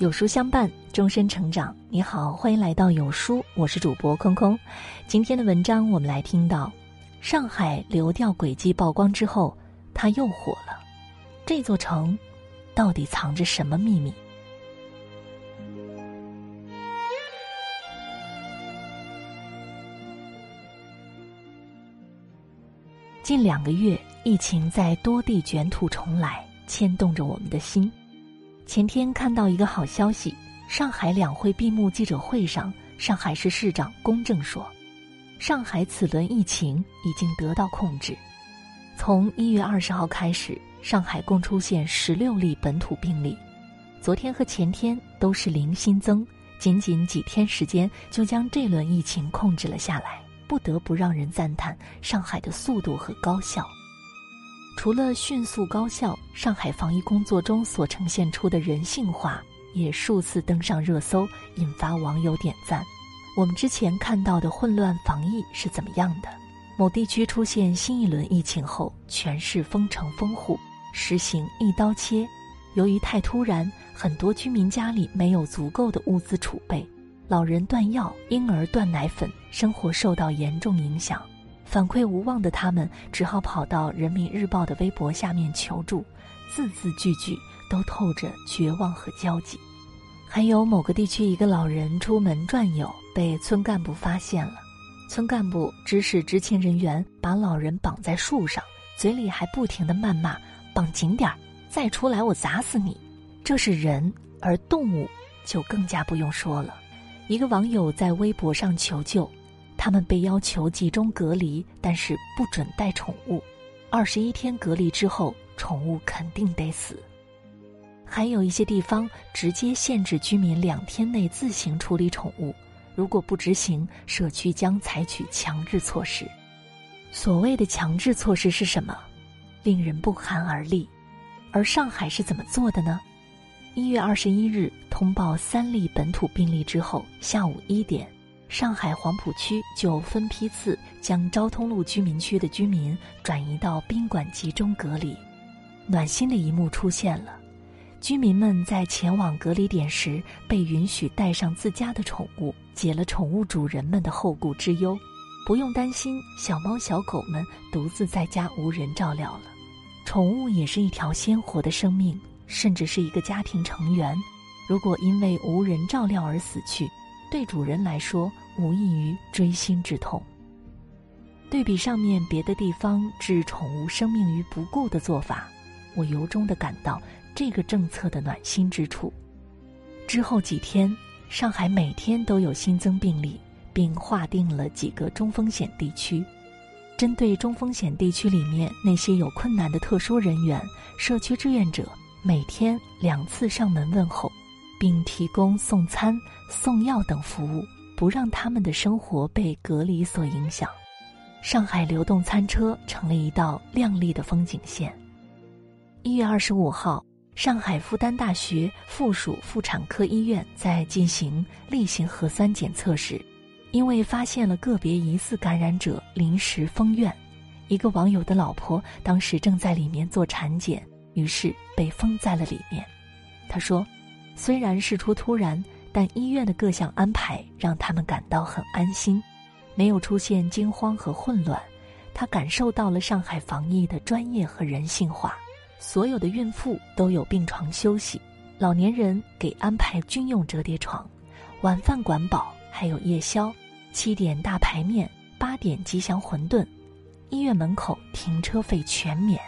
有书相伴，终身成长。你好，欢迎来到有书，我是主播空空。今天的文章，我们来听到上海流调轨迹曝光之后，它又火了。这座城到底藏着什么秘密？近两个月，疫情在多地卷土重来，牵动着我们的心。前天看到一个好消息，上海两会闭幕记者会上，上海市市长龚正说，上海此轮疫情已经得到控制。从一月二十号开始，上海共出现十六例本土病例，昨天和前天都是零新增，仅仅几天时间就将这轮疫情控制了下来，不得不让人赞叹上海的速度和高效。除了迅速高效，上海防疫工作中所呈现出的人性化也数次登上热搜，引发网友点赞。我们之前看到的混乱防疫是怎么样的？某地区出现新一轮疫情后，全市封城封户，实行一刀切。由于太突然，很多居民家里没有足够的物资储备，老人断药，婴儿断奶粉，生活受到严重影响。反馈无望的他们，只好跑到人民日报的微博下面求助，字字句句都透着绝望和焦急。还有某个地区一个老人出门转悠，被村干部发现了，村干部指使执勤人员把老人绑在树上，嘴里还不停的谩骂：“绑紧点儿，再出来我砸死你！”这是人，而动物就更加不用说了。一个网友在微博上求救。他们被要求集中隔离，但是不准带宠物。二十一天隔离之后，宠物肯定得死。还有一些地方直接限制居民两天内自行处理宠物，如果不执行，社区将采取强制措施。所谓的强制措施是什么？令人不寒而栗。而上海是怎么做的呢？一月二十一日通报三例本土病例之后，下午一点。上海黄浦区就分批次将昭通路居民区的居民转移到宾馆集中隔离。暖心的一幕出现了，居民们在前往隔离点时被允许带上自家的宠物，解了宠物主人们的后顾之忧，不用担心小猫小狗们独自在家无人照料了。宠物也是一条鲜活的生命，甚至是一个家庭成员。如果因为无人照料而死去，对主人来说，无异于锥心之痛。对比上面别的地方置宠物生命于不顾的做法，我由衷的感到这个政策的暖心之处。之后几天，上海每天都有新增病例，并划定了几个中风险地区。针对中风险地区里面那些有困难的特殊人员，社区志愿者每天两次上门问候。并提供送餐、送药等服务，不让他们的生活被隔离所影响。上海流动餐车成了一道亮丽的风景线。一月二十五号，上海复旦大学附属妇产科医院在进行例行核酸检测时，因为发现了个别疑似感染者，临时封院。一个网友的老婆当时正在里面做产检，于是被封在了里面。他说。虽然事出突然，但医院的各项安排让他们感到很安心，没有出现惊慌和混乱。他感受到了上海防疫的专业和人性化。所有的孕妇都有病床休息，老年人给安排军用折叠床，晚饭管饱，还有夜宵。七点大排面，八点吉祥馄饨。医院门口停车费全免。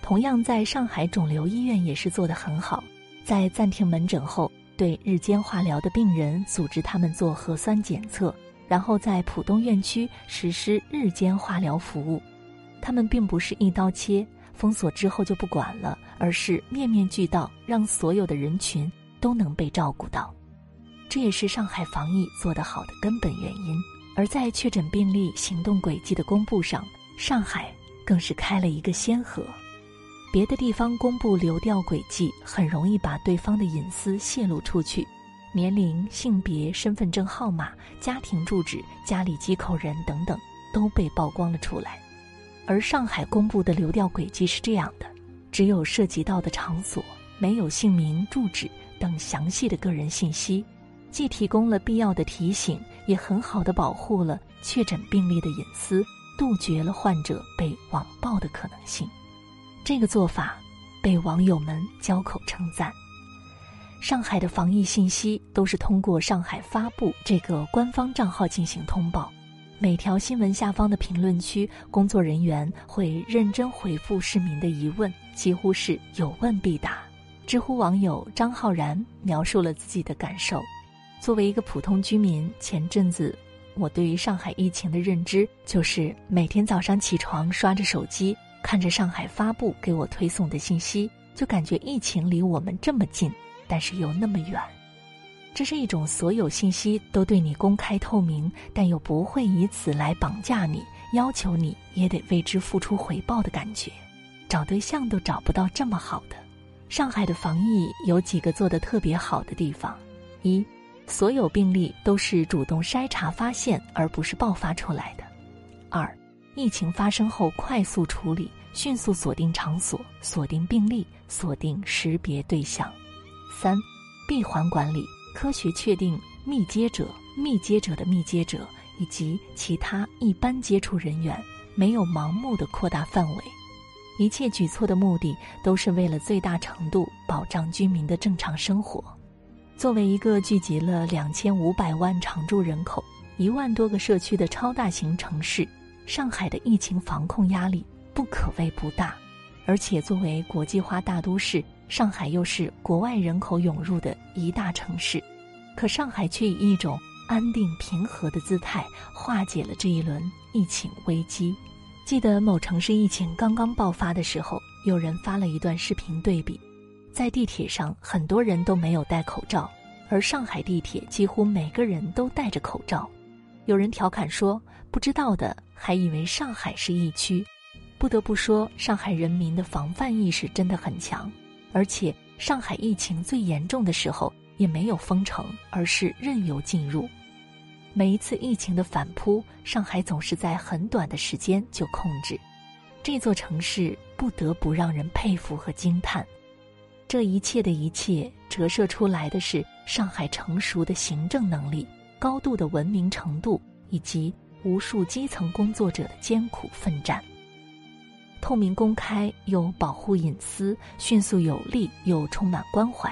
同样，在上海肿瘤医院也是做得很好。在暂停门诊后，对日间化疗的病人组织他们做核酸检测，然后在浦东院区实施日间化疗服务。他们并不是一刀切，封锁之后就不管了，而是面面俱到，让所有的人群都能被照顾到。这也是上海防疫做得好的根本原因。而在确诊病例行动轨迹的公布上，上海更是开了一个先河。别的地方公布流调轨迹，很容易把对方的隐私泄露出去，年龄、性别、身份证号码、家庭住址、家里几口人等等都被曝光了出来。而上海公布的流调轨迹是这样的：只有涉及到的场所，没有姓名、住址等详细的个人信息，既提供了必要的提醒，也很好的保护了确诊病例的隐私，杜绝了患者被网暴的可能性。这个做法被网友们交口称赞。上海的防疫信息都是通过上海发布这个官方账号进行通报。每条新闻下方的评论区，工作人员会认真回复市民的疑问，几乎是有问必答。知乎网友张浩然描述了自己的感受：作为一个普通居民，前阵子我对于上海疫情的认知就是每天早上起床刷着手机，看着上海发布给我推送的信息，就感觉疫情离我们这么近，但是又那么远。这是一种所有信息都对你公开透明，但又不会以此来绑架你，要求你也得为之付出回报的感觉。找对象都找不到这么好的。上海的防疫有几个做得特别好的地方：一，所有病例都是主动筛查发现，而不是爆发出来的；二，疫情发生后快速处理，迅速锁定场所、锁定病例、锁定识别对象；三，闭环管理。科学确定密接者、密接者的密接者以及其他一般接触人员，没有盲目的扩大范围。一切举措的目的都是为了最大程度保障居民的正常生活。作为一个聚集了两千五百万常住人口、一万多个社区的超大型城市，上海的疫情防控压力不可谓不大。而且作为国际化大都市。上海又是国外人口涌入的一大城市，可上海却以一种安定平和的姿态化解了这一轮疫情危机。记得某城市疫情刚刚爆发的时候，有人发了一段视频对比：在地铁上，很多人都没有戴口罩，而上海地铁几乎每个人都戴着口罩。有人调侃说：“不知道的还以为上海是疫区。”不得不说，上海人民的防范意识真的很强。而且，上海疫情最严重的时候也没有封城，而是任由进入。每一次疫情的反扑，上海总是在很短的时间就控制。这座城市不得不让人佩服和惊叹。这一切的一切，折射出来的是上海成熟的行政能力、高度的文明程度，以及无数基层工作者的艰苦奋战。透明公开又保护隐私，迅速有力又充满关怀，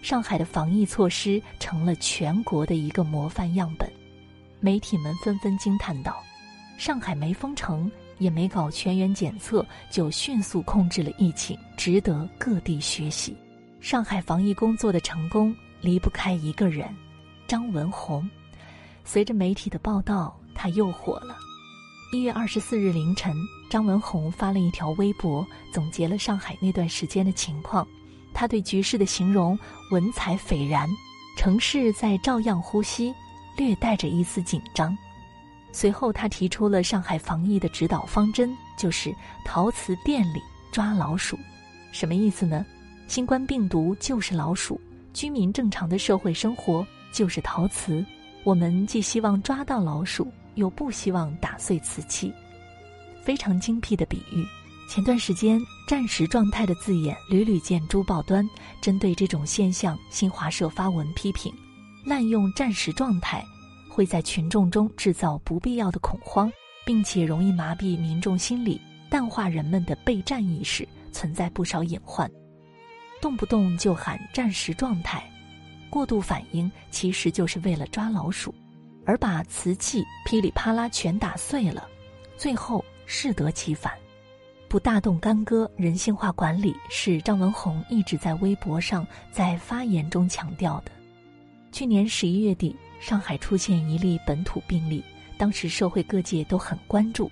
上海的防疫措施成了全国的一个模范样本。媒体们纷纷惊叹道：“上海没封城，也没搞全员检测，就迅速控制了疫情，值得各地学习。”上海防疫工作的成功离不开一个人——张文宏。随着媒体的报道，他又火了。一月二十四日凌晨，张文宏发了一条微博，总结了上海那段时间的情况。他对局势的形容文采斐然，城市在照样呼吸，略带着一丝紧张。随后，他提出了上海防疫的指导方针，就是陶瓷店里抓老鼠。什么意思呢？新冠病毒就是老鼠，居民正常的社会生活就是陶瓷。我们既希望抓到老鼠。又不希望打碎瓷器，非常精辟的比喻。前段时间“战时状态”的字眼屡屡见诸报端，针对这种现象，新华社发文批评：滥用“战时状态”会在群众中制造不必要的恐慌，并且容易麻痹民众心理，淡化人们的备战意识，存在不少隐患。动不动就喊“战时状态”，过度反应其实就是为了抓老鼠。而把瓷器噼里啪啦全打碎了，最后适得其反。不大动干戈，人性化管理是张文宏一直在微博上在发言中强调的。去年十一月底，上海出现一例本土病例，当时社会各界都很关注。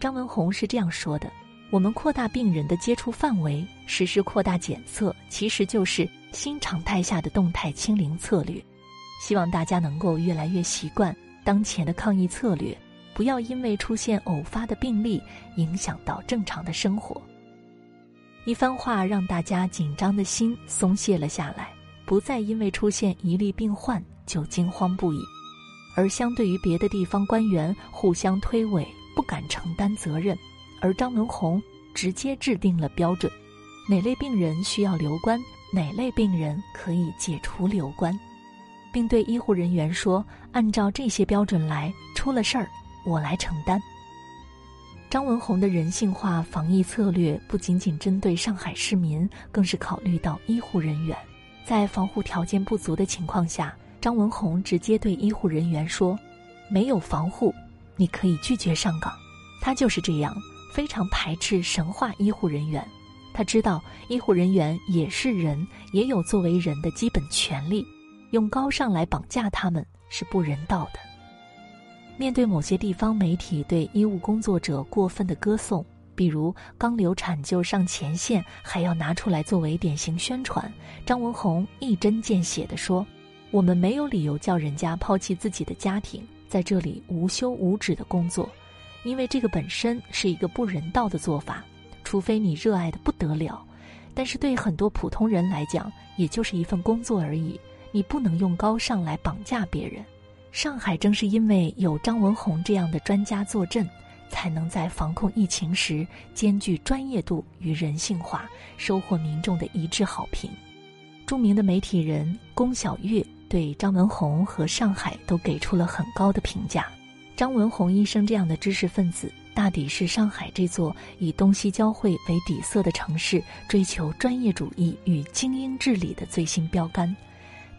张文宏是这样说的：“我们扩大病人的接触范围，实施扩大检测，其实就是新常态下的动态清零策略。”希望大家能够越来越习惯当前的抗疫策略，不要因为出现偶发的病例影响到正常的生活。一番话让大家紧张的心松懈了下来，不再因为出现一例病患就惊慌不已。而相对于别的地方官员互相推诿、不敢承担责任，而张文宏直接制定了标准，哪类病人需要留观，哪类病人可以解除留观，并对医护人员说：“按照这些标准来，出了事儿我来承担。”张文宏的人性化防疫策略不仅仅针对上海市民，更是考虑到医护人员。在防护条件不足的情况下，张文宏直接对医护人员说：“没有防护，你可以拒绝上岗。”他就是这样，非常排斥神话医护人员。他知道医护人员也是人，也有作为人的基本权利，用高尚来绑架他们是不人道的。面对某些地方媒体对医务工作者过分的歌颂，比如刚流产就上前线，还要拿出来作为典型宣传，张文宏一针见血地说：“我们没有理由叫人家抛弃自己的家庭，在这里无休无止的工作。”因为这个本身是一个不人道的做法，除非你热爱的不得了，但是对很多普通人来讲，也就是一份工作而已。你不能用高尚来绑架别人。上海正是因为有张文宏这样的专家坐镇，才能在防控疫情时兼具专业度与人性化，收获民众的一致好评。著名的媒体人龚晓月对张文宏和上海都给出了很高的评价。张文宏医生这样的知识分子，大抵是上海这座以东西交汇为底色的城市追求专业主义与精英治理的最新标杆。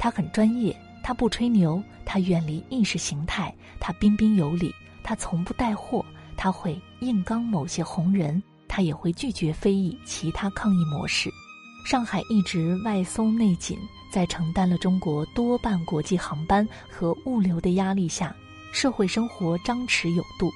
他很专业，他不吹牛，他远离意识形态，他彬彬有礼，他从不带货，他会硬刚某些红人，他也会拒绝非议其他抗议模式。上海一直外松内紧，在承担了中国多半国际航班和物流的压力下。社会生活张弛有度，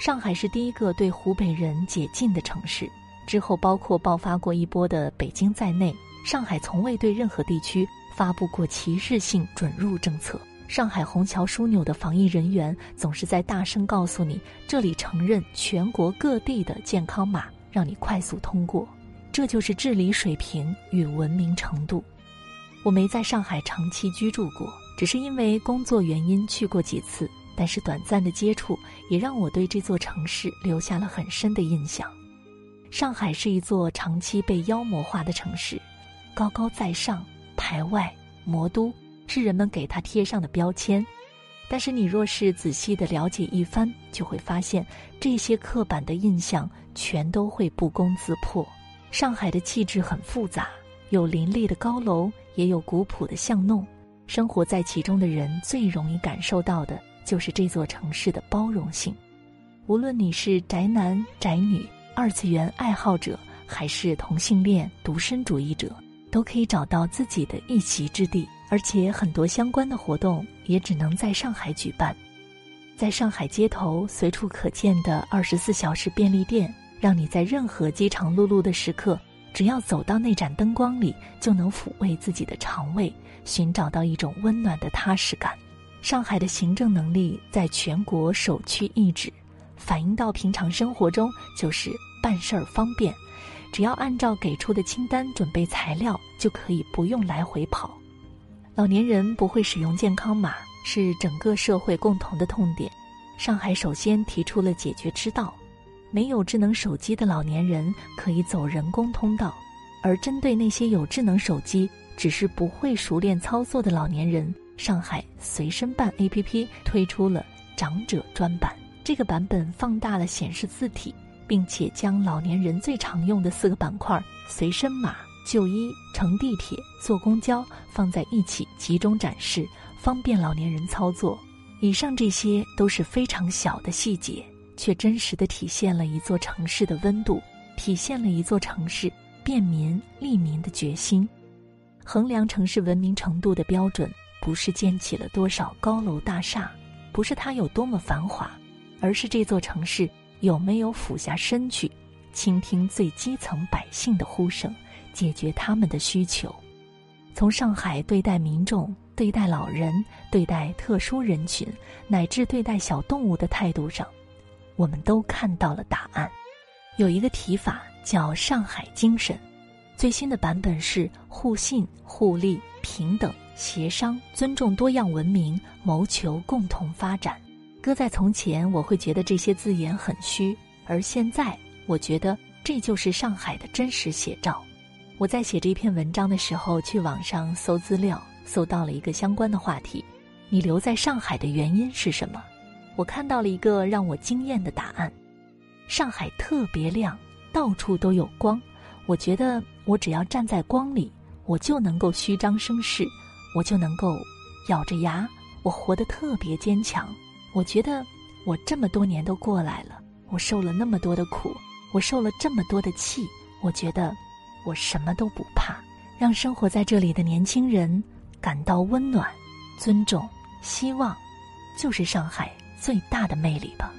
上海是第一个对湖北人解禁的城市。之后，包括爆发过一波的北京在内，上海从未对任何地区发布过歧视性准入政策。上海虹桥枢纽的防疫人员总是在大声告诉你，这里承认全国各地的健康码，让你快速通过。这就是治理水平与文明程度。我没在上海长期居住过。只是因为工作原因去过几次，但是短暂的接触也让我对这座城市留下了很深的印象。上海是一座长期被妖魔化的城市，高高在上、排外、魔都是人们给它贴上的标签。但是你若是仔细的了解一番，就会发现这些刻板的印象全都会不攻自破。上海的气质很复杂，有林立的高楼，也有古朴的巷弄。生活在其中的人最容易感受到的就是这座城市的包容性。无论你是宅男宅女、二次元爱好者，还是同性恋独身主义者，都可以找到自己的一席之地。而且很多相关的活动也只能在上海举办。在上海街头随处可见的二十四小时便利店，让你在任何饥肠辘辘的时刻。只要走到那盏灯光里，就能抚慰自己的肠胃，寻找到一种温暖的踏实感。上海的行政能力在全国首屈一指，反映到平常生活中就是办事儿方便，只要按照给出的清单准备材料，就可以不用来回跑。老年人不会使用健康码是整个社会共同的痛点，上海首先提出了解决之道。没有智能手机的老年人可以走人工通道，而针对那些有智能手机只是不会熟练操作的老年人，上海随身办 APP 推出了长者专版。这个版本放大了显示字体，并且将老年人最常用的四个板块——随身码、就医、乘地铁、坐公交放在一起集中展示，方便老年人操作。以上这些都是非常小的细节。却真实的体现了一座城市的温度，体现了一座城市便民利民的决心。衡量城市文明程度的标准，不是建起了多少高楼大厦，不是它有多么繁华，而是这座城市有没有俯下身去，倾听最基层百姓的呼声，解决他们的需求。从上海对待民众、对待老人、对待特殊人群，乃至对待小动物的态度上。我们都看到了答案，有一个提法叫“上海精神”，最新的版本是互信、互利、平等、协商、尊重多样文明，谋求共同发展。搁在从前，我会觉得这些字眼很虚，而现在，我觉得这就是上海的真实写照。我在写这篇文章的时候，去网上搜资料，搜到了一个相关的话题：你留在上海的原因是什么？我看到了一个让我惊艳的答案：上海特别亮，到处都有光。我觉得我只要站在光里，我就能够虚张声势，我就能够咬着牙，我活得特别坚强。我觉得我这么多年都过来了，我受了那么多的苦，我受了这么多的气，我觉得我什么都不怕。让生活在这里的年轻人感到温暖、尊重、希望，就是上海最大的魅力吧。